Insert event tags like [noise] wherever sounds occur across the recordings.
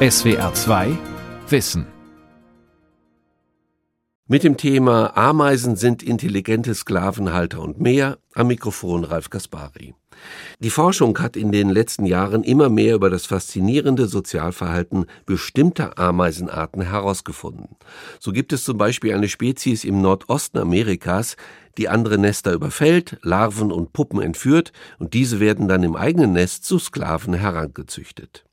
SWR 2 Wissen. Mit dem Thema Ameisen sind intelligente Sklavenhalter und mehr am Mikrofon Ralf Gaspari. Die Forschung hat in den letzten Jahren immer mehr über das faszinierende Sozialverhalten bestimmter Ameisenarten herausgefunden. So gibt es zum Beispiel eine Spezies im Nordosten Amerikas, die andere Nester überfällt, Larven und Puppen entführt und diese werden dann im eigenen Nest zu Sklaven herangezüchtet.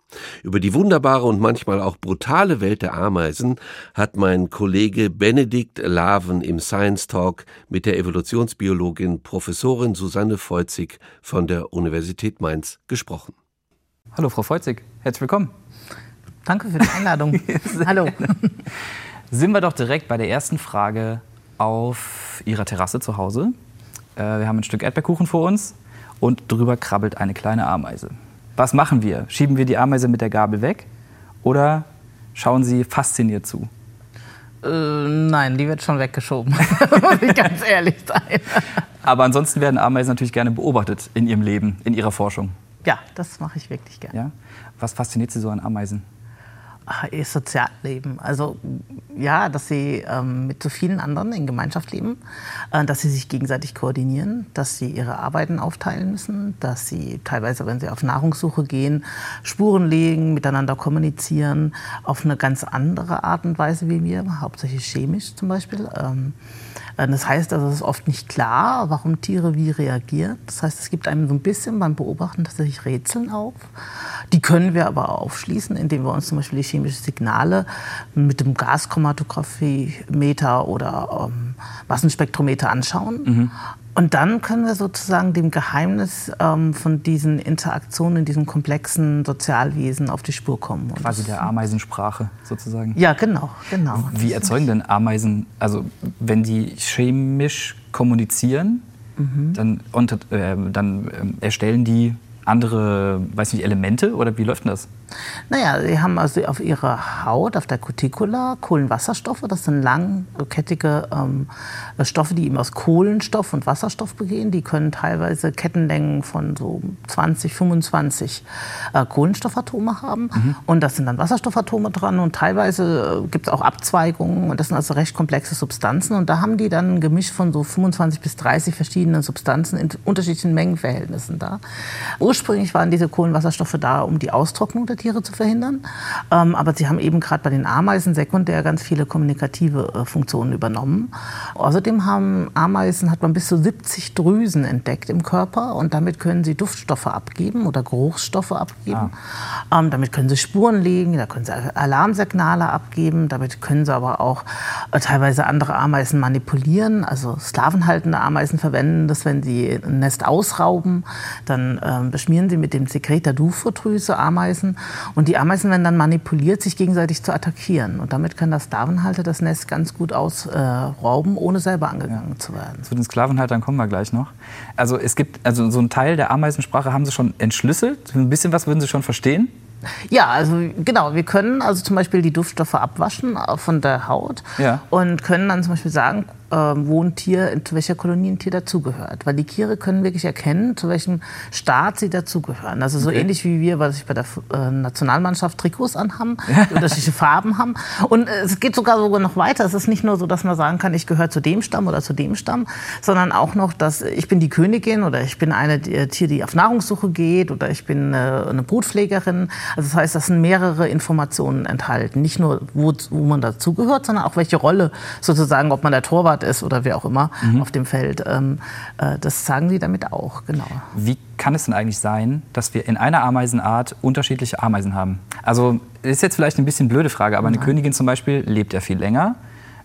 Über die wunderbare und manchmal auch brutale Welt der Ameisen hat mein Kollege Benedikt Laven im Science Talk mit der Evolutionsbiologin Professorin Susanne Feuzig von der Universität Mainz gesprochen. Hallo Frau Feuzig, herzlich willkommen. Danke für die Einladung. [laughs] [laughs] Hallo. Sind wir doch direkt bei der ersten Frage auf Ihrer Terrasse zu Hause. Äh, wir haben ein Stück Erdbeerkuchen vor uns und drüber krabbelt eine kleine Ameise. Was machen wir? Schieben wir die Ameise mit der Gabel weg oder schauen Sie fasziniert zu? Äh, nein, die wird schon weggeschoben, [laughs] muss ich ganz ehrlich sein. Aber ansonsten werden Ameisen natürlich gerne beobachtet in ihrem Leben, in ihrer Forschung. Ja, das mache ich wirklich gerne. Ja? Was fasziniert Sie so an Ameisen? Ihr Sozialleben. Also ja, dass sie ähm, mit so vielen anderen in Gemeinschaft leben, äh, dass sie sich gegenseitig koordinieren, dass sie ihre Arbeiten aufteilen müssen, dass sie teilweise, wenn sie auf Nahrungssuche gehen, Spuren legen, miteinander kommunizieren, auf eine ganz andere Art und Weise wie wir, hauptsächlich chemisch zum Beispiel. Ähm, äh, das heißt also, es ist oft nicht klar, warum Tiere wie reagieren. Das heißt, es gibt einem so ein bisschen beim Beobachten tatsächlich Rätseln auf. Die können wir aber aufschließen, indem wir uns zum Beispiel die chemischen Signale mit dem Gaschromatography-Meter oder ähm, Massenspektrometer anschauen. Mhm. Und dann können wir sozusagen dem Geheimnis ähm, von diesen Interaktionen in diesem komplexen Sozialwesen auf die Spur kommen. Und Quasi der Ameisensprache sozusagen. Ja, genau, genau. Wie erzeugen denn Ameisen, also wenn die chemisch kommunizieren, mhm. dann, und, äh, dann äh, erstellen die andere, weiß nicht, Elemente oder wie läuft denn das? Naja, sie haben also auf ihrer Haut, auf der Cuticula, Kohlenwasserstoffe. Das sind langkettige ähm, Stoffe, die eben aus Kohlenstoff und Wasserstoff begehen. Die können teilweise Kettenlängen von so 20, 25 äh, Kohlenstoffatome haben. Mhm. Und das sind dann Wasserstoffatome dran. Und teilweise äh, gibt es auch Abzweigungen. Und das sind also recht komplexe Substanzen. Und da haben die dann ein Gemisch von so 25 bis 30 verschiedenen Substanzen in unterschiedlichen Mengenverhältnissen da. Ursprünglich waren diese Kohlenwasserstoffe da, um die Austrocknung der Tiere zu verhindern. Ähm, aber sie haben eben gerade bei den Ameisen sekundär ganz viele kommunikative äh, Funktionen übernommen. Außerdem haben Ameisen, hat man bis zu 70 Drüsen entdeckt im Körper und damit können sie Duftstoffe abgeben oder Geruchsstoffe abgeben. Ah. Ähm, damit können sie Spuren legen, da können sie Alarmsignale abgeben, damit können sie aber auch äh, teilweise andere Ameisen manipulieren. Also sklavenhaltende Ameisen verwenden das, wenn sie ein Nest ausrauben, dann ähm, beschmieren sie mit dem Sekret der Dufodrüse Ameisen und die Ameisen werden dann manipuliert, sich gegenseitig zu attackieren. Und damit kann der Sklavenhalter das Nest ganz gut ausrauben, äh, ohne selber angegangen ja. zu werden. Zu den Sklavenhaltern kommen wir gleich noch. Also es gibt, also so einen Teil der Ameisensprache haben Sie schon entschlüsselt. Ein bisschen was würden Sie schon verstehen? Ja, also genau, wir können also zum Beispiel die Duftstoffe abwaschen äh, von der Haut ja. und können dann zum Beispiel sagen, äh, wo ein Tier, zu welcher Kolonie ein Tier dazugehört. Weil die Tiere können wirklich erkennen, zu welchem Staat sie dazugehören. Also so okay. ähnlich wie wir, was ich bei der äh, Nationalmannschaft Trikots anhaben, [laughs] die unterschiedliche Farben haben. Und äh, es geht sogar sogar noch weiter. Es ist nicht nur so, dass man sagen kann, ich gehöre zu dem Stamm oder zu dem Stamm, sondern auch noch, dass ich bin die Königin oder ich bin eine die, Tier, die auf Nahrungssuche geht oder ich bin äh, eine Brutpflegerin. Also das heißt, das sind mehrere Informationen enthalten. Nicht nur, wo, wo man dazugehört, sondern auch welche Rolle sozusagen, ob man der Torwart ist oder wer auch immer mhm. auf dem Feld. Ähm, äh, das sagen sie damit auch, genau. Wie kann es denn eigentlich sein, dass wir in einer Ameisenart unterschiedliche Ameisen haben? Also ist jetzt vielleicht ein bisschen blöde Frage, aber eine Nein. Königin zum Beispiel lebt ja viel länger.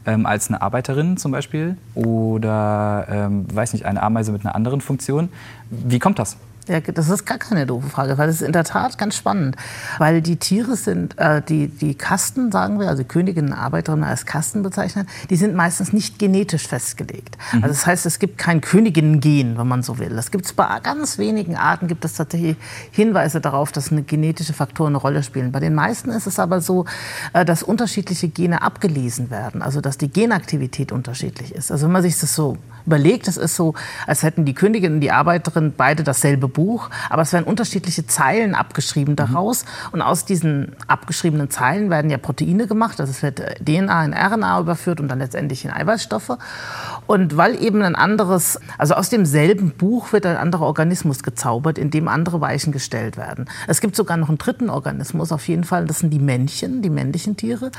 Ähm, als eine Arbeiterin zum Beispiel oder ähm, weiß nicht eine Ameise mit einer anderen Funktion. Wie kommt das? Ja, das ist gar keine doofe Frage, weil das ist in der Tat ganz spannend. Weil die Tiere sind, äh, die, die Kasten, sagen wir, also Königinnen, Arbeiterinnen als Kasten bezeichnen, die sind meistens nicht genetisch festgelegt. Mhm. Also das heißt, es gibt kein Königinnen-Gen, wenn man so will. Das gibt es bei ganz wenigen Arten, gibt es tatsächlich Hinweise darauf, dass eine genetische Faktoren eine Rolle spielen. Bei den meisten ist es aber so, äh, dass unterschiedliche Gene abgelesen werden, also dass die Genaktivität unterschiedlich ist. Also wenn man sich das so überlegt, es ist so, als hätten die Königin und die Arbeiterin beide dasselbe Buch, aber es werden unterschiedliche Zeilen abgeschrieben daraus. Mhm. Und aus diesen abgeschriebenen Zeilen werden ja Proteine gemacht. Also es wird äh, DNA in RNA überführt und dann letztendlich in Eiweißstoffe. Und weil eben ein anderes, also aus demselben Buch wird ein anderer Organismus gezaubert, in dem andere Weichen gestellt werden. Es gibt sogar noch einen dritten Organismus, auf jeden Fall, das sind die Männchen, die männlichen Tiere,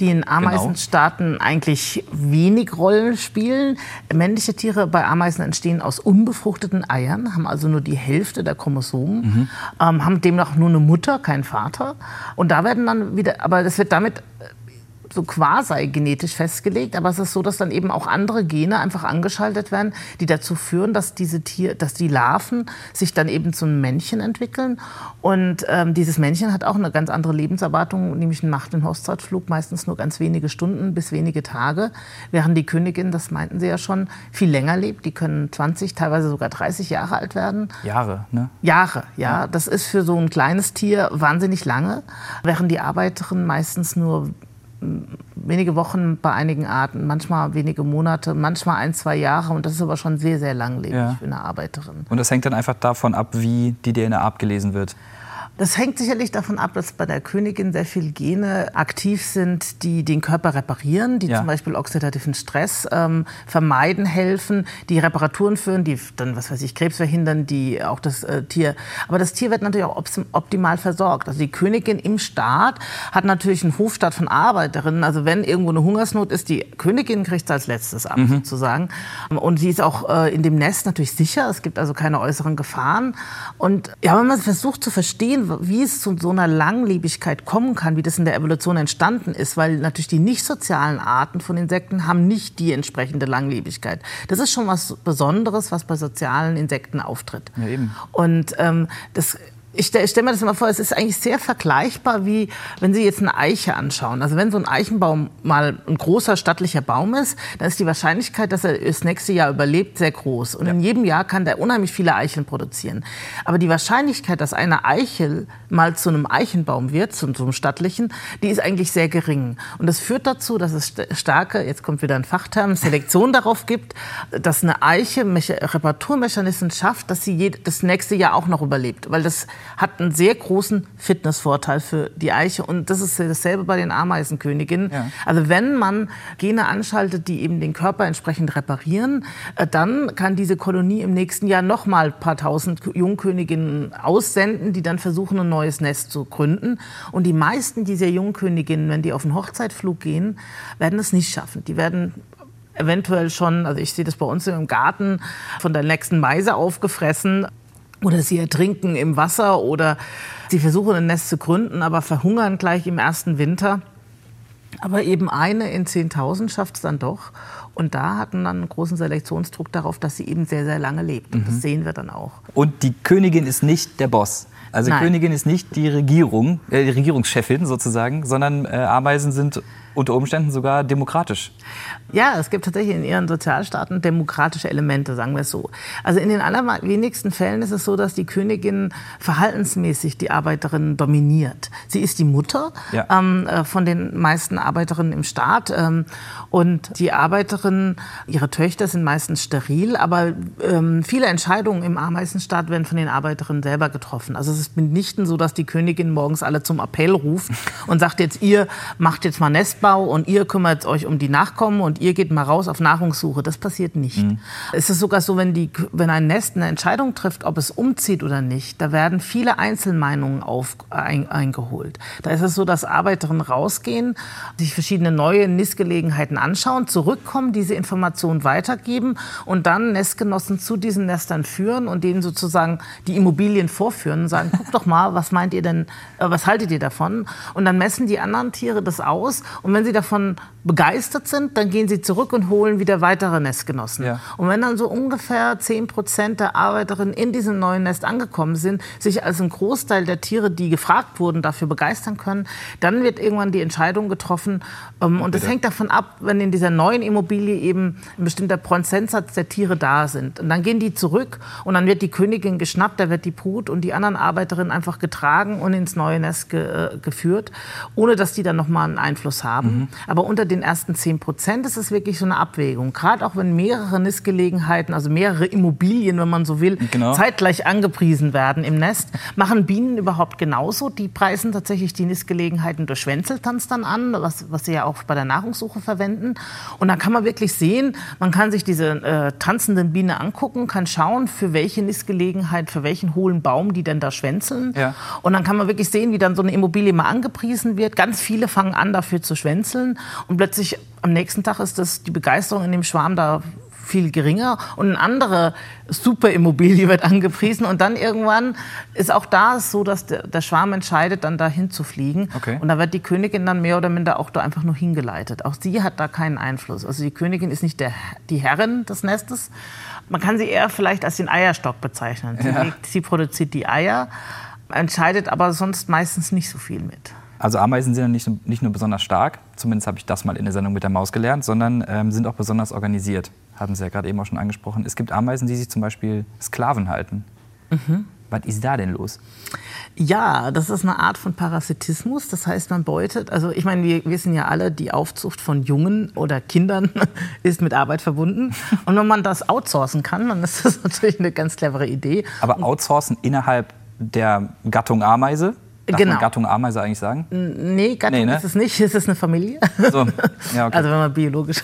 die in Ameisenstaaten genau. eigentlich wenig Rollen spielen. Männliche Tiere bei Ameisen entstehen aus unbefruchteten Eiern, haben also nur die Hälfte der Chromosomen, mhm. ähm, haben demnach nur eine Mutter, keinen Vater. Und da werden dann wieder, aber das wird damit so quasi genetisch festgelegt, aber es ist so, dass dann eben auch andere Gene einfach angeschaltet werden, die dazu führen, dass diese Tier, dass die Larven sich dann eben zu einem Männchen entwickeln. Und ähm, dieses Männchen hat auch eine ganz andere Lebenserwartung, nämlich macht den Hochzeitflug meistens nur ganz wenige Stunden bis wenige Tage, während die Königin, das meinten Sie ja schon, viel länger lebt. Die können 20, teilweise sogar 30 Jahre alt werden. Jahre, ne? Jahre, ja. Das ist für so ein kleines Tier wahnsinnig lange, während die Arbeiterin meistens nur wenige Wochen bei einigen Arten, manchmal wenige Monate, manchmal ein, zwei Jahre. Und das ist aber schon sehr, sehr langlebig ja. für eine Arbeiterin. Und das hängt dann einfach davon ab, wie die DNA abgelesen wird. Das hängt sicherlich davon ab, dass bei der Königin sehr viele Gene aktiv sind, die den Körper reparieren, die ja. zum Beispiel oxidativen Stress ähm, vermeiden helfen, die Reparaturen führen, die dann, was weiß ich, Krebs verhindern, die auch das äh, Tier. Aber das Tier wird natürlich auch optimal versorgt. Also die Königin im Staat hat natürlich einen Hofstaat von Arbeiterinnen. Also wenn irgendwo eine Hungersnot ist, die Königin kriegt es als letztes ab, mhm. sozusagen. Und sie ist auch äh, in dem Nest natürlich sicher. Es gibt also keine äußeren Gefahren. Und ja, wenn man versucht zu verstehen, wie es zu so einer Langlebigkeit kommen kann, wie das in der Evolution entstanden ist, weil natürlich die nicht sozialen Arten von Insekten haben nicht die entsprechende Langlebigkeit. Das ist schon was Besonderes, was bei sozialen Insekten auftritt. Ja, eben. Und ähm, das ich stelle stell mir das immer vor, es ist eigentlich sehr vergleichbar, wie wenn Sie jetzt eine Eiche anschauen. Also wenn so ein Eichenbaum mal ein großer stattlicher Baum ist, dann ist die Wahrscheinlichkeit, dass er das nächste Jahr überlebt, sehr groß. Und ja. in jedem Jahr kann der unheimlich viele Eicheln produzieren. Aber die Wahrscheinlichkeit, dass eine Eichel mal zu einem Eichenbaum wird, zu, zu einem stattlichen, die ist eigentlich sehr gering. Und das führt dazu, dass es starke, jetzt kommt wieder ein Fachterm, Selektion [laughs] darauf gibt, dass eine Eiche Reparaturmechanismen schafft, dass sie das nächste Jahr auch noch überlebt. Weil das hat einen sehr großen Fitnessvorteil für die Eiche. Und das ist dasselbe bei den Ameisenköniginnen. Ja. Also wenn man Gene anschaltet, die eben den Körper entsprechend reparieren, äh, dann kann diese Kolonie im nächsten Jahr noch mal ein paar tausend Jungköniginnen aussenden, die dann versuchen, ein neues Nest zu gründen. Und die meisten dieser Jungköniginnen, wenn die auf einen Hochzeitflug gehen, werden es nicht schaffen. Die werden eventuell schon, also ich sehe das bei uns im Garten, von der nächsten Meise aufgefressen oder sie ertrinken im Wasser oder sie versuchen ein Nest zu gründen, aber verhungern gleich im ersten Winter. Aber eben eine in 10.000 schafft es dann doch. Und da hatten dann einen großen Selektionsdruck darauf, dass sie eben sehr, sehr lange lebt. Und mhm. das sehen wir dann auch. Und die Königin ist nicht der Boss. Also Nein. Königin ist nicht die Regierung, äh, die Regierungschefin sozusagen, sondern äh, Ameisen sind unter Umständen sogar demokratisch. Ja, es gibt tatsächlich in ihren Sozialstaaten demokratische Elemente, sagen wir es so. Also in den allerwenigsten Fällen ist es so, dass die Königin verhaltensmäßig die Arbeiterinnen dominiert. Sie ist die Mutter ja. ähm, äh, von den meisten Arbeiterinnen im Staat. Ähm, und die Arbeiterinnen, ihre Töchter sind meistens steril, aber ähm, viele Entscheidungen im Ameisenstaat werden von den Arbeiterinnen selber getroffen. Also es ist mitnichten so, dass die Königin morgens alle zum Appell ruft und sagt jetzt, ihr macht jetzt mal Nestbau und ihr kümmert euch um die Nachkommen und ihr geht mal raus auf Nahrungssuche. Das passiert nicht. Mhm. Es ist sogar so, wenn, die, wenn ein Nest eine Entscheidung trifft, ob es umzieht oder nicht, da werden viele Einzelmeinungen auf, ein, eingeholt. Da ist es so, dass Arbeiterinnen rausgehen, sich verschiedene neue Nistgelegenheiten anschauen, zurückkommen, diese Informationen weitergeben und dann Nestgenossen zu diesen Nestern führen und denen sozusagen die Immobilien vorführen und sagen, [laughs] guck doch mal, was meint ihr denn, äh, was haltet ihr davon? Und dann messen die anderen Tiere das aus und wenn sie davon begeistert sind, dann gehen sie zurück und holen wieder weitere Nestgenossen. Ja. Und wenn dann so ungefähr 10 Prozent der Arbeiterinnen in diesem neuen Nest angekommen sind, sich als ein Großteil der Tiere, die gefragt wurden, dafür begeistern können, dann wird irgendwann die Entscheidung getroffen. Ähm, und das hängt davon ab, wenn in dieser neuen Immobilie eben ein bestimmter Prozentsatz der Tiere da sind. Und dann gehen die zurück und dann wird die Königin geschnappt, da wird die Brut und die anderen Arbeiter Mitarbeiterin einfach getragen und ins neue Nest ge, äh, geführt, ohne dass die dann nochmal einen Einfluss haben. Mhm. Aber unter den ersten 10 Prozent ist es wirklich so eine Abwägung. Gerade auch wenn mehrere Nistgelegenheiten, also mehrere Immobilien, wenn man so will, genau. zeitgleich angepriesen werden im Nest, machen Bienen überhaupt genauso. Die preisen tatsächlich die Nistgelegenheiten durch Schwänzeltanz dann an, was, was sie ja auch bei der Nahrungssuche verwenden. Und dann kann man wirklich sehen, man kann sich diese äh, tanzenden Bienen angucken, kann schauen, für welche Nistgelegenheit, für welchen hohlen Baum die denn da schwänzeln. Ja. Und dann kann man wirklich sehen, wie dann so eine Immobilie mal angepriesen wird. Ganz viele fangen an, dafür zu schwänzeln. Und plötzlich am nächsten Tag ist das die Begeisterung in dem Schwarm da viel geringer und eine andere Superimmobilie wird angepriesen und dann irgendwann ist auch da so, dass der, der Schwarm entscheidet, dann dahin zu fliegen okay. und da wird die Königin dann mehr oder minder auch da einfach nur hingeleitet. Auch sie hat da keinen Einfluss. Also die Königin ist nicht der, die Herrin des Nestes. Man kann sie eher vielleicht als den Eierstock bezeichnen. Sie, ja. sie produziert die Eier, entscheidet aber sonst meistens nicht so viel mit. Also Ameisen sind ja nicht, nicht nur besonders stark, zumindest habe ich das mal in der Sendung mit der Maus gelernt, sondern ähm, sind auch besonders organisiert. Hatten Sie ja gerade eben auch schon angesprochen. Es gibt Ameisen, die sich zum Beispiel Sklaven halten. Mhm. Was ist da denn los? Ja, das ist eine Art von Parasitismus. Das heißt, man beutet, also ich meine, wir wissen ja alle, die Aufzucht von Jungen oder Kindern [laughs] ist mit Arbeit verbunden. Und wenn man das outsourcen kann, dann ist das [laughs] natürlich eine ganz clevere Idee. Aber outsourcen innerhalb der Gattung Ameise? Darf genau. man Gattung Ameise eigentlich sagen? Nee, Gattung nee, ne? ist es nicht. Es ist eine Familie. So. Ja, okay. [laughs] Also wenn man biologisch.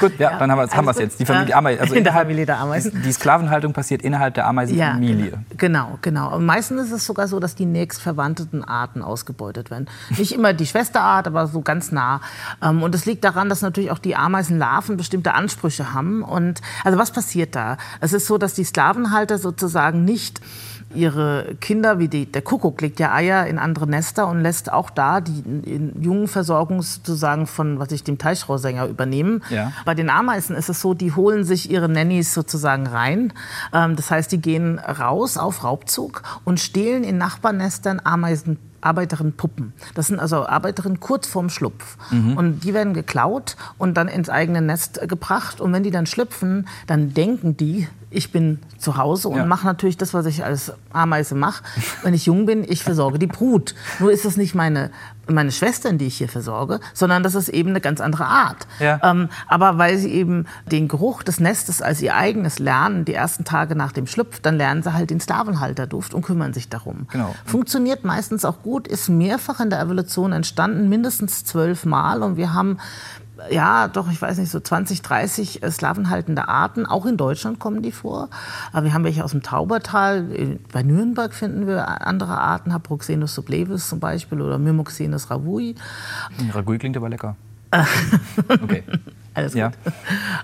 Gut, ja, ja. dann haben wir es also jetzt. Die Familie Ameisen. Also in der Familie der Ameisen. Die Sklavenhaltung passiert innerhalb der Ameisenfamilie. Ja, genau, genau. Und meistens ist es sogar so, dass die nächstverwandten Arten ausgebeutet werden. Nicht immer die Schwesterart, aber so ganz nah. Ähm, und es liegt daran, dass natürlich auch die Ameisenlarven bestimmte Ansprüche haben. Und also was passiert da? Es ist so, dass die Sklavenhalter sozusagen nicht ihre Kinder, wie die, der Kuckuck legt ja Eier in andere Nester und lässt auch da die Jungenversorgung sozusagen von, was ich dem Teichrohrsänger übernehmen. Ja. Bei den Ameisen ist es so, die holen sich ihre Nannies sozusagen rein. Ähm, das heißt, die gehen raus auf Raubzug und stehlen in Nachbarnestern Ameisen Arbeiterinnenpuppen. Das sind also Arbeiterinnen kurz vorm Schlupf. Mhm. Und die werden geklaut und dann ins eigene Nest gebracht. Und wenn die dann schlüpfen, dann denken die, ich bin zu Hause und ja. mache natürlich das, was ich als Ameise mache. Wenn ich jung bin, ich versorge die Brut. Nur ist das nicht meine, meine Schwestern, die ich hier versorge, sondern das ist eben eine ganz andere Art. Ja. Ähm, aber weil sie eben den Geruch des Nestes als ihr eigenes lernen, die ersten Tage nach dem Schlupf, dann lernen sie halt den Sklavenhalterduft und kümmern sich darum. Genau. Funktioniert meistens auch gut, ist mehrfach in der Evolution entstanden, mindestens zwölf Mal. Und wir haben ja, doch, ich weiß nicht, so 20, 30 äh, slavenhaltende Arten. Auch in Deutschland kommen die vor. Aber wir haben welche aus dem Taubertal. Bei Nürnberg finden wir andere Arten, Haproxenus sublevis zum Beispiel oder Myrmoxenus ravui. Ravui klingt aber lecker. [laughs] okay. Alles gut. Ja.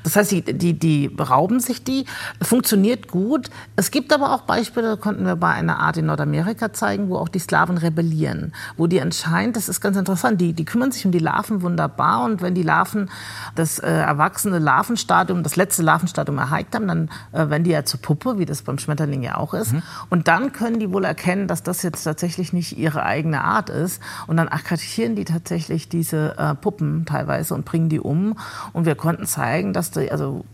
Das heißt, die, die, die rauben sich die, funktioniert gut. Es gibt aber auch Beispiele, konnten wir bei einer Art in Nordamerika zeigen, wo auch die Sklaven rebellieren. Wo die anscheinend, das ist ganz interessant, die, die kümmern sich um die Larven wunderbar und wenn die Larven das äh, erwachsene Larvenstadium, das letzte Larvenstadium erreicht haben, dann äh, werden die ja zur Puppe, wie das beim Schmetterling ja auch ist. Mhm. Und dann können die wohl erkennen, dass das jetzt tatsächlich nicht ihre eigene Art ist. Und dann akkreditieren die tatsächlich diese äh, Puppen teilweise und bringen die um. Und wir konnten zeigen, dass die, also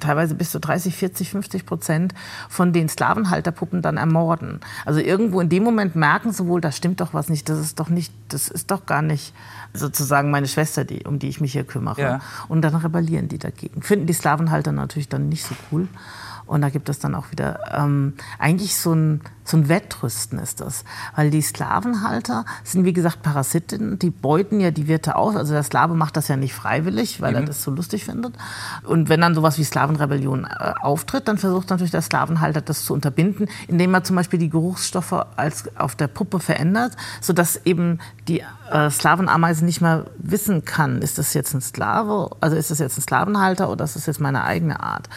teilweise bis zu 30, 40, 50 Prozent von den Sklavenhalterpuppen dann ermorden. Also irgendwo in dem Moment merken sie wohl, da stimmt doch was nicht, das ist doch nicht, das ist doch gar nicht sozusagen meine Schwester, die, um die ich mich hier kümmere. Ja. Und dann rebellieren die dagegen. Finden die Sklavenhalter natürlich dann nicht so cool. Und da gibt es dann auch wieder ähm, eigentlich so ein so ein Wettrüsten ist das. Weil die Sklavenhalter sind, wie gesagt, Parasiten, die beuten ja die Wirte aus. Also der Sklave macht das ja nicht freiwillig, weil mhm. er das so lustig findet. Und wenn dann sowas wie Sklavenrebellion äh, auftritt, dann versucht natürlich der Sklavenhalter das zu unterbinden, indem er zum Beispiel die Geruchsstoffe als auf der Puppe verändert, sodass eben die äh, Sklavenameise nicht mehr wissen kann, ist das jetzt ein Sklave, also ist das jetzt ein Sklavenhalter oder ist das jetzt meine eigene Art.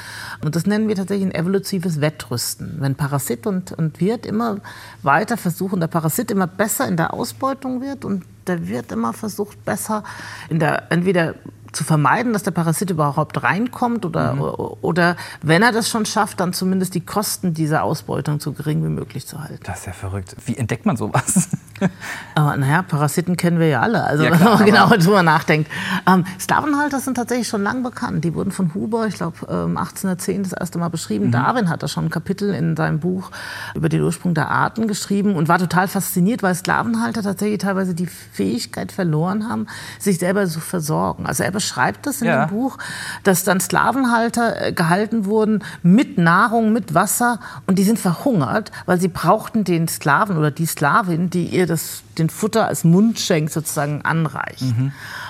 Und das nennen wir tatsächlich ein evolutives Wettrüsten. Wenn Parasit und, und Wirt Wirt immer weiter versuchen, der Parasit immer besser in der Ausbeutung wird und der Wirt immer versucht, besser in der, entweder zu vermeiden, dass der Parasit überhaupt reinkommt oder, mhm. oder wenn er das schon schafft, dann zumindest die Kosten dieser Ausbeutung so gering wie möglich zu halten. Das ist ja verrückt. Wie entdeckt man sowas? [laughs] Aber naja, Parasiten kennen wir ja alle, also Ja, [laughs] wenn klar, man aber- genau drüber nachdenkt. Ähm, Sklavenhalter sind tatsächlich schon lang bekannt. Die wurden von Huber, ich glaube, ähm, 1810 das erste Mal beschrieben. Darwin hat da schon ein Kapitel in seinem Buch über den Ursprung der Arten geschrieben und war total fasziniert, weil Sklavenhalter tatsächlich teilweise die Fähigkeit verloren haben, sich selber zu versorgen. Also er beschreibt das in Ja. dem Buch, dass dann Sklavenhalter äh, gehalten wurden mit Nahrung, mit Wasser und die sind verhungert, weil sie brauchten den Sklaven oder die Sklavin, die ihr das, den Futter als Mundschenk sozusagen anreicht.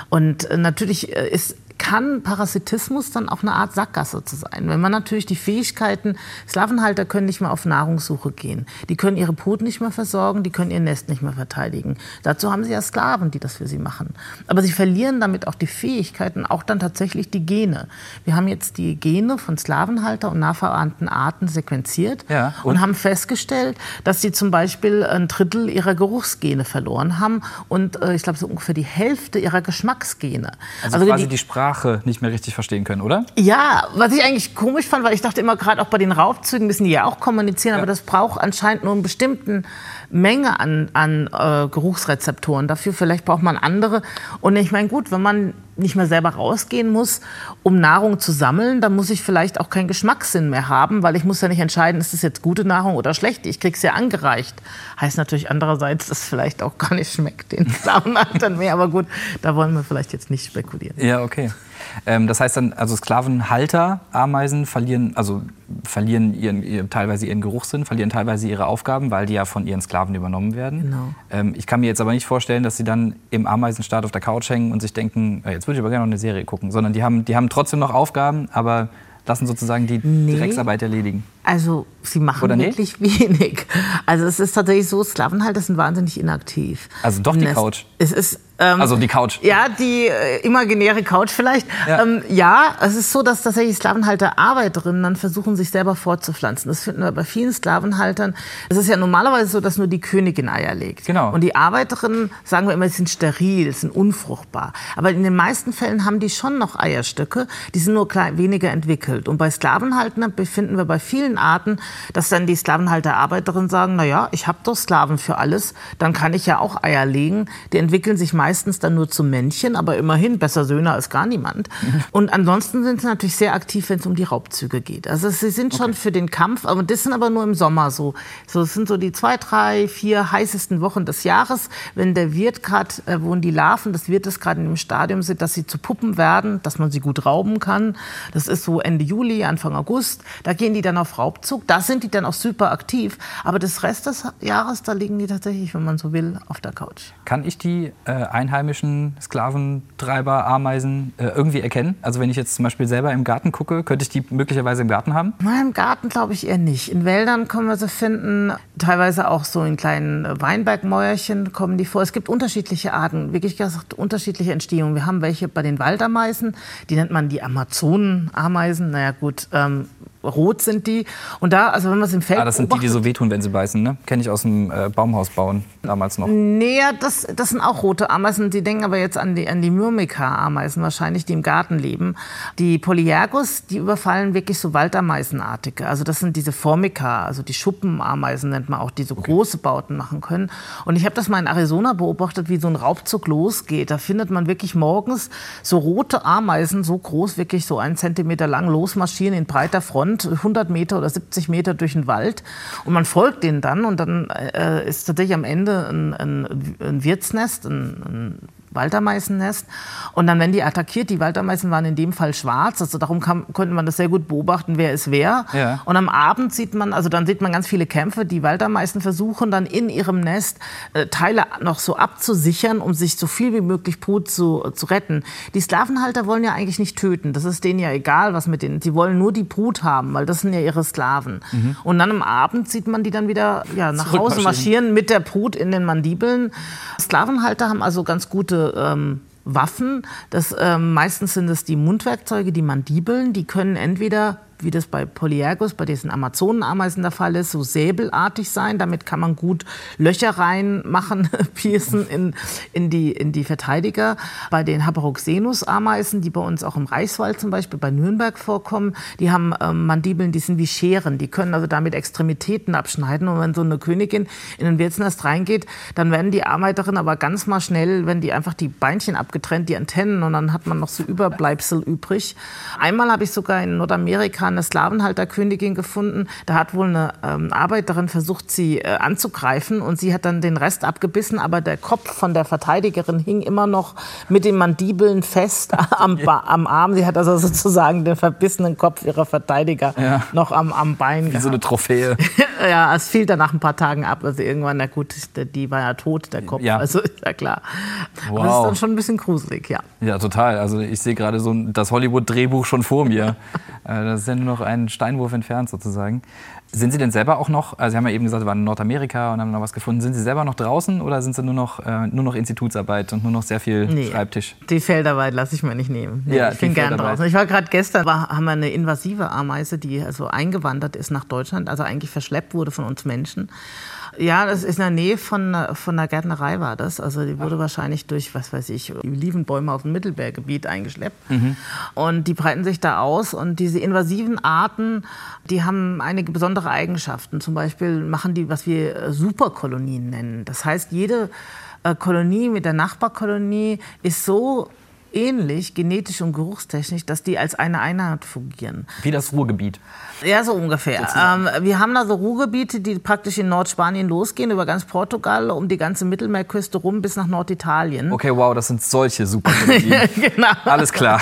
Und äh, natürlich äh, ist kann Parasitismus dann auch eine Art Sackgasse zu sein. Wenn man natürlich die Fähigkeiten, Sklavenhalter können nicht mehr auf Nahrungssuche gehen. Die können ihre Brut nicht mehr versorgen, die können ihr Nest nicht mehr verteidigen. Dazu haben sie ja Sklaven, die das für sie machen. Aber sie verlieren damit auch die Fähigkeiten, auch dann tatsächlich die Gene. Wir haben jetzt die Gene von Sklavenhalter und nachverwandten Arten sequenziert Ja, und? und? haben festgestellt, dass sie zum Beispiel ein Drittel ihrer Geruchsgene verloren haben und äh, ich glaube so ungefähr die Hälfte ihrer Geschmacksgene. Also, quasi die, Sprache nicht mehr richtig verstehen können, oder? Ja, was ich eigentlich komisch fand, weil ich dachte immer, gerade auch bei den Raubzügen müssen die ja auch kommunizieren, aber das braucht anscheinend nur eine bestimmte Menge an, an äh, Geruchsrezeptoren dafür. Vielleicht braucht man andere. Und ich meine, gut, wenn man nicht mehr selber rausgehen muss, um Nahrung zu sammeln, dann muss ich vielleicht auch keinen Geschmackssinn mehr haben, weil ich muss ja nicht entscheiden, ist das jetzt gute Nahrung oder schlechte. Ich krieg's ja angereicht. Heißt natürlich andererseits, dass es vielleicht auch gar nicht schmeckt, den [laughs] Sklavenhaltern mehr. Aber gut, da wollen wir vielleicht jetzt nicht spekulieren. Ja, okay. Ähm, das heißt dann, also Sklavenhalter, Ameisen verlieren, also verlieren ihren, ihr, teilweise ihren Geruchssinn, verlieren teilweise ihre Aufgaben, weil die ja von ihren Sklaven übernommen werden. Genau. Ähm, ich kann mir jetzt aber nicht vorstellen, dass sie dann im Ameisenstaat auf der Couch hängen und sich denken, äh, jetzt würde ich aber gerne noch eine Serie gucken, sondern die haben, die haben trotzdem noch Aufgaben, aber lassen sozusagen die Nee. Drecksarbeit erledigen. Also sie machen Oder wirklich [laughs] wenig. Also es ist tatsächlich so, Sklavenhalter sind wahnsinnig inaktiv. Also doch die Couch. Es ist ähm, Also die Couch. Ja, die äh, imaginäre Couch vielleicht. Ja. Ähm, ja, es ist so, dass tatsächlich Sklavenhalter Arbeiterinnen dann versuchen, sich selber fortzupflanzen. Das finden wir bei vielen Sklavenhaltern. Es ist ja normalerweise so, dass nur die Königin Eier legt. Genau. Und die Arbeiterinnen, sagen wir immer, sie sind steril, sind unfruchtbar. Aber in den meisten Fällen haben die schon noch Eierstöcke, die sind nur klein, weniger entwickelt. Und bei Sklavenhaltern befinden wir bei vielen Arten, dass dann die Sklavenhalter-Arbeiterinnen sagen, na ja, ich habe doch Sklaven für alles, dann kann ich ja auch Eier legen. Die entwickeln sich meistens dann nur zu Männchen, aber immerhin besser Söhne als gar niemand. Und ansonsten sind sie natürlich sehr aktiv, wenn es um die Raubzüge geht. Also sie sind schon für den Kampf, aber das sind aber nur im Sommer so. So es sind so die zwei, drei, vier heißesten Wochen des Jahres, wenn der Wirt gerade, äh, wo die Larven des Wirtes gerade in dem Stadium sind, dass sie zu Puppen werden, dass man sie gut rauben kann. Das ist so Ende Juli, Anfang August. Da gehen die dann auf Raubzug. Da sind die dann auch super aktiv. Aber das Rest des Jahres, da liegen die tatsächlich, wenn man so will, auf der Couch. Kann ich die äh, einheimischen Sklaventreiber, Ameisen äh, irgendwie erkennen? Also wenn ich jetzt zum Beispiel selber im Garten gucke, könnte ich die möglicherweise im Garten haben? Na, Im Garten glaube ich eher nicht. In Wäldern können wir sie finden. Teilweise auch so in kleinen äh, Weinbergmäuerchen kommen die vor. Es gibt unterschiedliche Arten, wirklich gesagt unterschiedliche Entstehungen. Wir haben welche bei den Waldameisen, die nennt man die Amazonenameisen. Naja gut, ähm, rot sind die. Und da, also wenn man es im Feld Ah, das sind die, die so wehtun, wenn sie beißen, ne? Kenne ich aus dem äh, Baumhaus bauen damals noch. Nee, das, das sind auch rote Ameisen. Die denken aber jetzt an die, an die Myrmica-Ameisen wahrscheinlich, die im Garten leben. Die Polyergus, die überfallen wirklich so Waldameisenartige. Also das sind diese Formica, also die Schuppenameisen nennt man auch, die so große Bauten machen können. Und ich habe das mal in Arizona beobachtet, wie so ein Raubzug losgeht. Da findet man wirklich morgens so rote Ameisen, so groß, wirklich so einen Zentimeter lang, losmarschieren in breiter Front, 100 Meter oder 70 Meter durch den Wald. Und man folgt denen dann und dann äh, ist tatsächlich am Ende ein, ein, ein Wirtsnest, ein, ein Waldameisennest. Und dann werden die attackiert. Die Waldameisen waren in dem Fall schwarz. Also darum kam, konnte man das sehr gut beobachten, wer ist wer. Ja. Und am Abend sieht man, also dann sieht man ganz viele Kämpfe. Die Waldameisen versuchen dann in ihrem Nest äh, Teile noch so abzusichern, um sich so viel wie möglich Brut zu, zu retten. Die Sklavenhalter wollen ja eigentlich nicht töten. Das ist denen ja egal, was mit denen. Sie wollen nur die Brut haben, weil das sind ja ihre Sklaven. Und dann am Abend sieht man die dann wieder ja, nach Hause marschieren mit der Brut in den Mandibeln. Sklavenhalter haben also ganz gute ähm, Waffen. Das, ähm, meistens sind es die Mundwerkzeuge, die Mandibeln. Die können entweder wie das bei Polyergus, bei diesen Amazonenameisen der Fall ist, so säbelartig sein. Damit kann man gut Löcher reinmachen, [laughs] piercen in, in, die, in die Verteidiger. Bei den Haparoxenus-Ameisen, die bei uns auch im Reichswald zum Beispiel bei Nürnberg vorkommen, die haben ähm, Mandibeln, die sind wie Scheren. Die können also damit Extremitäten abschneiden. Und wenn so eine Königin in den Wirtsnest reingeht, dann werden die Arbeiterinnen aber ganz mal schnell, wenn die einfach die Beinchen abgetrennt, die Antennen, und dann hat man noch so Überbleibsel übrig. Einmal habe ich sogar in Nordamerika eine Sklavenhalterkönigin gefunden. Da hat wohl eine ähm, Arbeiterin versucht, sie äh, anzugreifen und sie hat dann den Rest abgebissen, aber der Kopf von der Verteidigerin hing immer noch mit den Mandibeln fest [laughs] am, am Arm. Sie hat also sozusagen den verbissenen Kopf ihrer Verteidiger ja. noch am, am Bein Wie gehabt. so eine Trophäe. [laughs] ja, es fiel dann nach ein paar Tagen ab. Also irgendwann, na gut, die war ja tot, der Kopf. Ja. Also ist ja klar. Wow. Das ist dann schon ein bisschen gruselig, ja. Ja, total. Also ich sehe gerade so das Hollywood-Drehbuch schon vor mir. [laughs] Äh, das ist ja nur noch ein Steinwurf entfernt sozusagen. Sind Sie denn selber auch noch, also Sie haben ja eben gesagt, Sie waren in Nordamerika und haben noch was gefunden. Sind Sie selber noch draußen oder sind Sie nur noch, äh, nur noch Institutsarbeit und nur noch sehr viel nee, Schreibtisch? Die Feldarbeit lasse ich mir nicht nehmen. Nee, ja, ich bin gern draußen. Ich war gerade gestern, war, haben wir eine invasive Ameise, die also eingewandert ist nach Deutschland, also eigentlich verschleppt wurde von uns Menschen. Ja, das ist in der Nähe von, von der Gärtnerei war das. Also die wurde Ach. wahrscheinlich durch, was weiß ich, Olivenbäume aus dem Mittelberggebiet eingeschleppt. Mhm. Und die breiten sich da aus. Und diese invasiven Arten, die haben einige besondere Eigenschaften. Zum Beispiel machen die, was wir äh, Superkolonien nennen. Das heißt, jede äh, Kolonie mit der Nachbarkolonie ist so ähnlich, genetisch und geruchstechnisch, dass die als eine Einheit fungieren. Wie das Ruhrgebiet. Ja, so ungefähr. Ähm, wir haben da so Ruhrgebiete, die praktisch in Nordspanien losgehen, über ganz Portugal, um die ganze Mittelmeerküste rum bis nach Norditalien. Okay, wow, das sind solche [laughs] super Genau. Alles klar.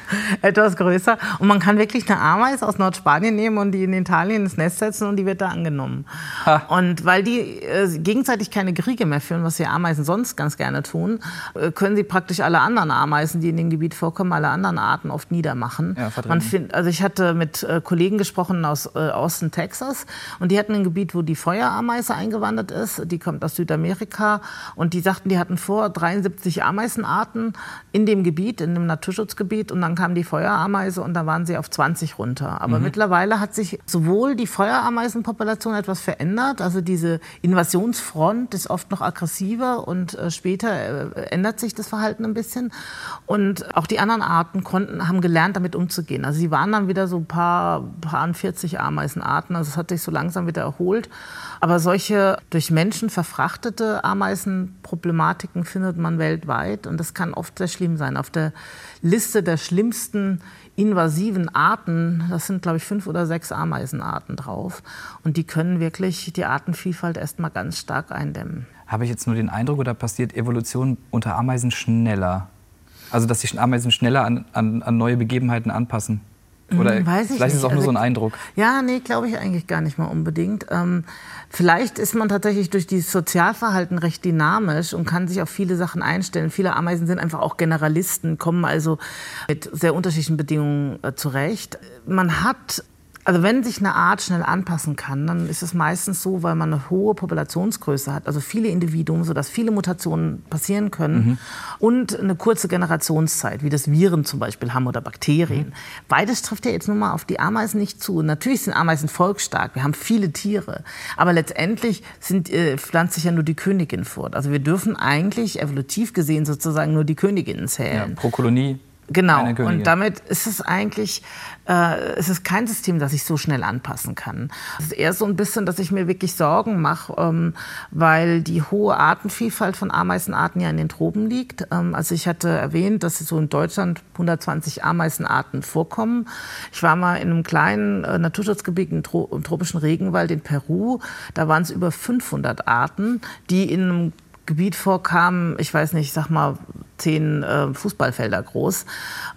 [laughs] Etwas größer. Und man kann wirklich eine Ameise aus Nordspanien nehmen und die in Italien ins Nest setzen und die wird da angenommen. Ha. Und weil die äh, gegenseitig keine Kriege mehr führen, was die Ameisen sonst ganz gerne tun, äh, können sie praktisch alle anderen Ameisen, die in dem Gebiet vorkommen, alle anderen Arten oft niedermachen. Ja, man find, also ich hatte mit äh, Kollegen gesprochen, gesprochen aus äh, Austin, Texas. Und die hatten ein Gebiet, wo die Feuerameise eingewandert ist. Die kommt aus Südamerika. Und die sagten, die hatten vor 73 Ameisenarten in dem Gebiet, in dem Naturschutzgebiet. Und dann kam die Feuerameise und da waren sie auf 20 runter. Aber mhm. mittlerweile hat sich sowohl die Feuerameisenpopulation etwas verändert. Also diese Invasionsfront ist oft noch aggressiver und äh, später äh, ändert sich das Verhalten ein bisschen. Und auch die anderen Arten konnten, haben gelernt, damit umzugehen. Also sie waren dann wieder so ein paar, paar waren 40 Ameisenarten. Also es hat sich so langsam wieder erholt. Aber solche durch Menschen verfrachtete Ameisenproblematiken findet man weltweit. Und das kann oft sehr schlimm sein. Auf der Liste der schlimmsten invasiven Arten, das sind, glaube ich, fünf oder sechs Ameisenarten drauf. Und die können wirklich die Artenvielfalt erstmal ganz stark eindämmen. Habe ich jetzt nur den Eindruck, oder passiert Evolution unter Ameisen schneller? Also, dass sich Ameisen schneller an, an, an neue Begebenheiten anpassen? Oder hm, vielleicht nicht. ist es auch nur also, so ein Eindruck. Ja, nee, glaube ich eigentlich gar nicht mal unbedingt. Ähm, vielleicht ist man tatsächlich durch dieses Sozialverhalten recht dynamisch und kann sich auf viele Sachen einstellen. Viele Ameisen sind einfach auch Generalisten, kommen also mit sehr unterschiedlichen Bedingungen äh, zurecht. Man hat also wenn sich eine Art schnell anpassen kann, dann ist es meistens so, weil man eine hohe Populationsgröße hat, also viele Individuen, sodass viele Mutationen passieren können mhm. und eine kurze Generationszeit, wie das Viren zum Beispiel haben oder Bakterien. Mhm. Beides trifft ja jetzt nun mal auf die Ameisen nicht zu. Natürlich sind Ameisen volksstark, wir haben viele Tiere, aber letztendlich sind, äh, pflanzt sich ja nur die Königin fort. Also wir dürfen eigentlich evolutiv gesehen sozusagen nur die Königinnen zählen. Ja, pro Kolonie Genau. Und damit ist es eigentlich, äh, es ist kein System, das ich so schnell anpassen kann. Es ist eher so ein bisschen, dass ich mir wirklich Sorgen mache, ähm, weil die hohe Artenvielfalt von Ameisenarten ja in den Tropen liegt. Ähm, also ich hatte erwähnt, dass so in Deutschland 120 Ameisenarten vorkommen. Ich war mal in einem kleinen äh, Naturschutzgebiet im, Tro im tropischen Regenwald in Peru. Da waren es über 500 Arten, die in einem Gebiet vorkamen, ich weiß nicht, sag mal zehn äh, Fußballfelder groß.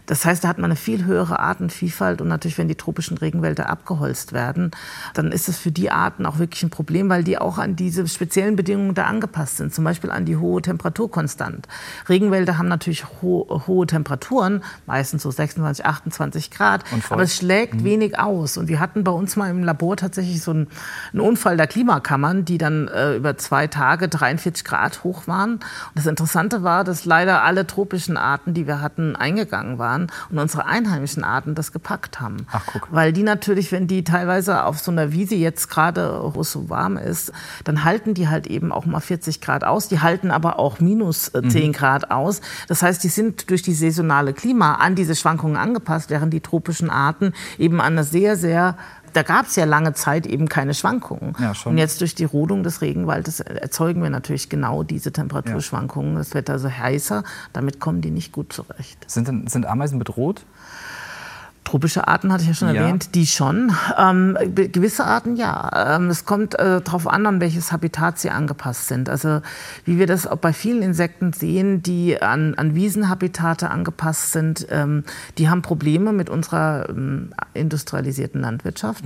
Das heißt, da hat man eine viel höhere Artenvielfalt und natürlich, wenn die tropischen Regenwälder abgeholzt werden, dann ist es für die Arten auch wirklich ein Problem, weil die auch an diese speziellen Bedingungen da angepasst sind, zum Beispiel an die hohe Temperaturkonstant. Regenwälder haben natürlich ho hohe Temperaturen, meistens so 26, 28 Grad, aber es schlägt mhm. wenig aus. Und wir hatten bei uns mal im Labor tatsächlich so einen, einen Unfall der Klimakammern, die dann äh, über zwei Tage 43 Grad hoch waren. Und das Interessante war, dass leider alle tropischen Arten, die wir hatten, eingegangen waren und unsere einheimischen Arten das gepackt haben. Ach, guck. Weil die natürlich, wenn die teilweise auf so einer Wiese jetzt gerade, wo es so warm ist, dann halten die halt eben auch mal 40 Grad aus. Die halten aber auch minus äh, 10 Grad aus. Das heißt, die sind durch die saisonale Klima an diese Schwankungen angepasst, während die tropischen Arten eben an einer sehr, sehr da gab es ja lange Zeit eben keine Schwankungen. Ja, schon. Und jetzt durch die Rodung des Regenwaldes erzeugen wir natürlich genau diese Temperaturschwankungen. Das wird also heißer, damit kommen die nicht gut zurecht. Sind, denn, sind Ameisen bedroht? Tropische Arten hatte ich ja schon Ja. erwähnt, die schon. Ähm, gewisse Arten ja. Ähm, es kommt äh, darauf an, an welches Habitat sie angepasst sind. Also wie wir das auch bei vielen Insekten sehen, die an, an Wiesenhabitate angepasst sind, ähm, die haben Probleme mit unserer ähm, industrialisierten Landwirtschaft.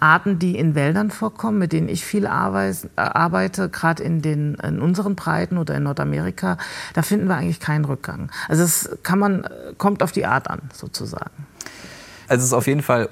Arten, die in Wäldern vorkommen, mit denen ich viel äh, arbeite, gerade in, den, in unseren Breiten oder in Nordamerika, da finden wir eigentlich keinen Rückgang. Also es kann man, äh, kommt auf die Art an, sozusagen. Also es ist auf jeden Fall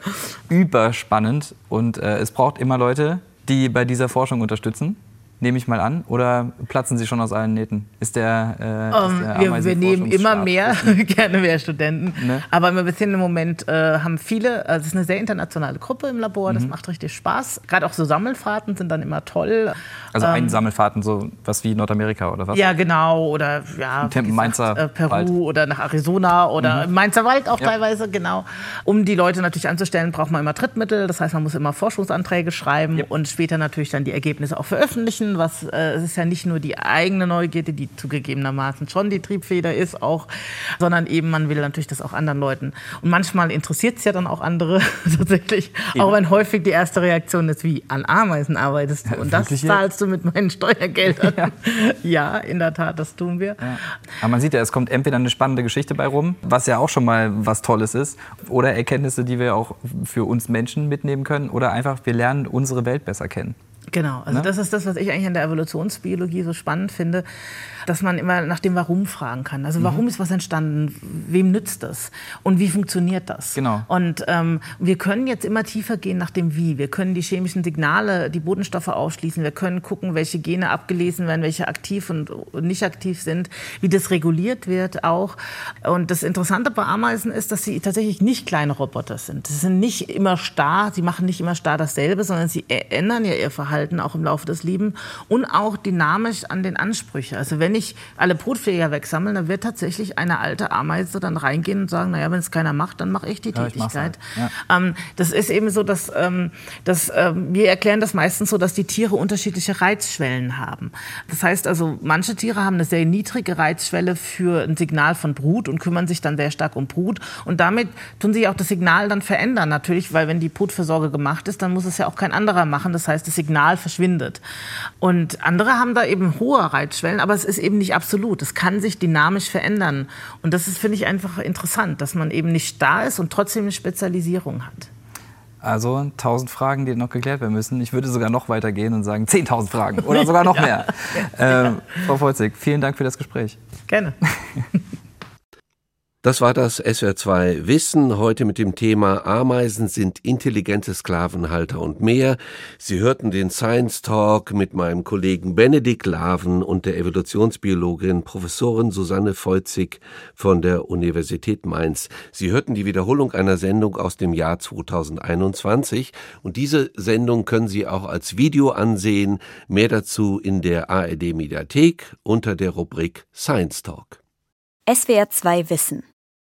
überspannend und äh, es braucht immer Leute, die bei dieser Forschung unterstützen. Nehme ich mal an. Oder platzen sie schon aus allen Nähten? Ist der, äh, Ähm, ist der wir, wir nehmen immer mehr, [laughs] gerne mehr Studenten. Ne? Aber wir sind im Moment äh, haben viele, also es ist eine sehr internationale Gruppe im Labor, Mhm. das macht richtig Spaß. Gerade auch so Sammelfahrten sind dann immer toll. Also Ähm, Einsammelfahrten, so was wie Nordamerika oder was? Ja, genau. Oder ja, [laughs] gesagt, Mainzer äh, Peru Wald. Mhm. oder nach Arizona oder im Mainzer Wald auch Ja. teilweise, genau. Um die Leute natürlich anzustellen, braucht man immer Drittmittel. Das heißt, man muss immer Forschungsanträge schreiben Yep. und später natürlich dann die Ergebnisse auch veröffentlichen. Was, äh, es ist ja nicht nur die eigene Neugierde, die zugegebenermaßen schon die Triebfeder ist, auch, sondern eben man will natürlich das auch anderen Leuten. Und manchmal interessiert es ja dann auch andere [laughs] tatsächlich. Auch wenn häufig die erste Reaktion ist, wie an Ameisen arbeitest du. und das zahlst du mit meinen Steuergeldern. [laughs] Ja. in der Tat, das tun wir. Aber man sieht ja, es kommt entweder eine spannende Geschichte bei rum, was ja auch schon mal was Tolles ist, oder Erkenntnisse, die wir auch für uns Menschen mitnehmen können, oder einfach, wir lernen unsere Welt besser kennen. Genau, also Ne? das ist das, was ich eigentlich an der Evolutionsbiologie so spannend finde, dass man immer nach dem Warum fragen kann. Also warum Mhm. ist was entstanden? Wem nützt das? Und wie funktioniert das? Genau. Und ähm, wir können jetzt immer tiefer gehen nach dem Wie. Wir können die chemischen Signale, die Bodenstoffe ausschließen. Wir können gucken, welche Gene abgelesen werden, welche aktiv und nicht aktiv sind, wie das reguliert wird auch. Und das Interessante bei Ameisen ist, dass sie tatsächlich nicht kleine Roboter sind. Sie sind nicht immer starr, sie machen nicht immer starr dasselbe, sondern sie ä- ändern ja ihr Verhalten auch im Laufe des Lebens und auch dynamisch an den Ansprüchen. Also wenn ich alle Brutpfleger wegsammle, dann wird tatsächlich eine alte Ameise dann reingehen und sagen, naja, wenn es keiner macht, dann mache ich die Ja, ich Tätigkeit. halt, ja. Ähm, das ist eben so, dass, ähm, dass ähm, wir erklären das meistens so, dass die Tiere unterschiedliche Reizschwellen haben. Das heißt also, manche Tiere haben eine sehr niedrige Reizschwelle für ein Signal von Brut und kümmern sich dann sehr stark um Brut. Und damit tun sie auch das Signal dann verändern. Natürlich, weil wenn die Brutversorge gemacht ist, dann muss es ja auch kein anderer machen. Das heißt, das Signal verschwindet. Und andere haben da eben hohe Reizschwellen, aber es ist eben nicht absolut. Es kann sich dynamisch verändern. Und das ist, finde ich, einfach interessant, dass man eben nicht da ist und trotzdem eine Spezialisierung hat. Also tausend Fragen, die noch geklärt werden müssen. Ich würde sogar noch weiter gehen und sagen 10.000 Fragen oder sogar noch [laughs] mehr. Ähm, Frau Volzig, vielen Dank für das Gespräch. Gerne. [laughs] Das war das SWR2 Wissen heute mit dem Thema Ameisen sind intelligente Sklavenhalter und mehr. Sie hörten den Science Talk mit meinem Kollegen Benedikt Laven und der Evolutionsbiologin Professorin Susanne Feuzig von der Universität Mainz. Sie hörten die Wiederholung einer Sendung aus dem Jahr 2021 und diese Sendung können Sie auch als Video ansehen. Mehr dazu in der ARD Mediathek unter der Rubrik Science Talk. SWR 2 Wissen.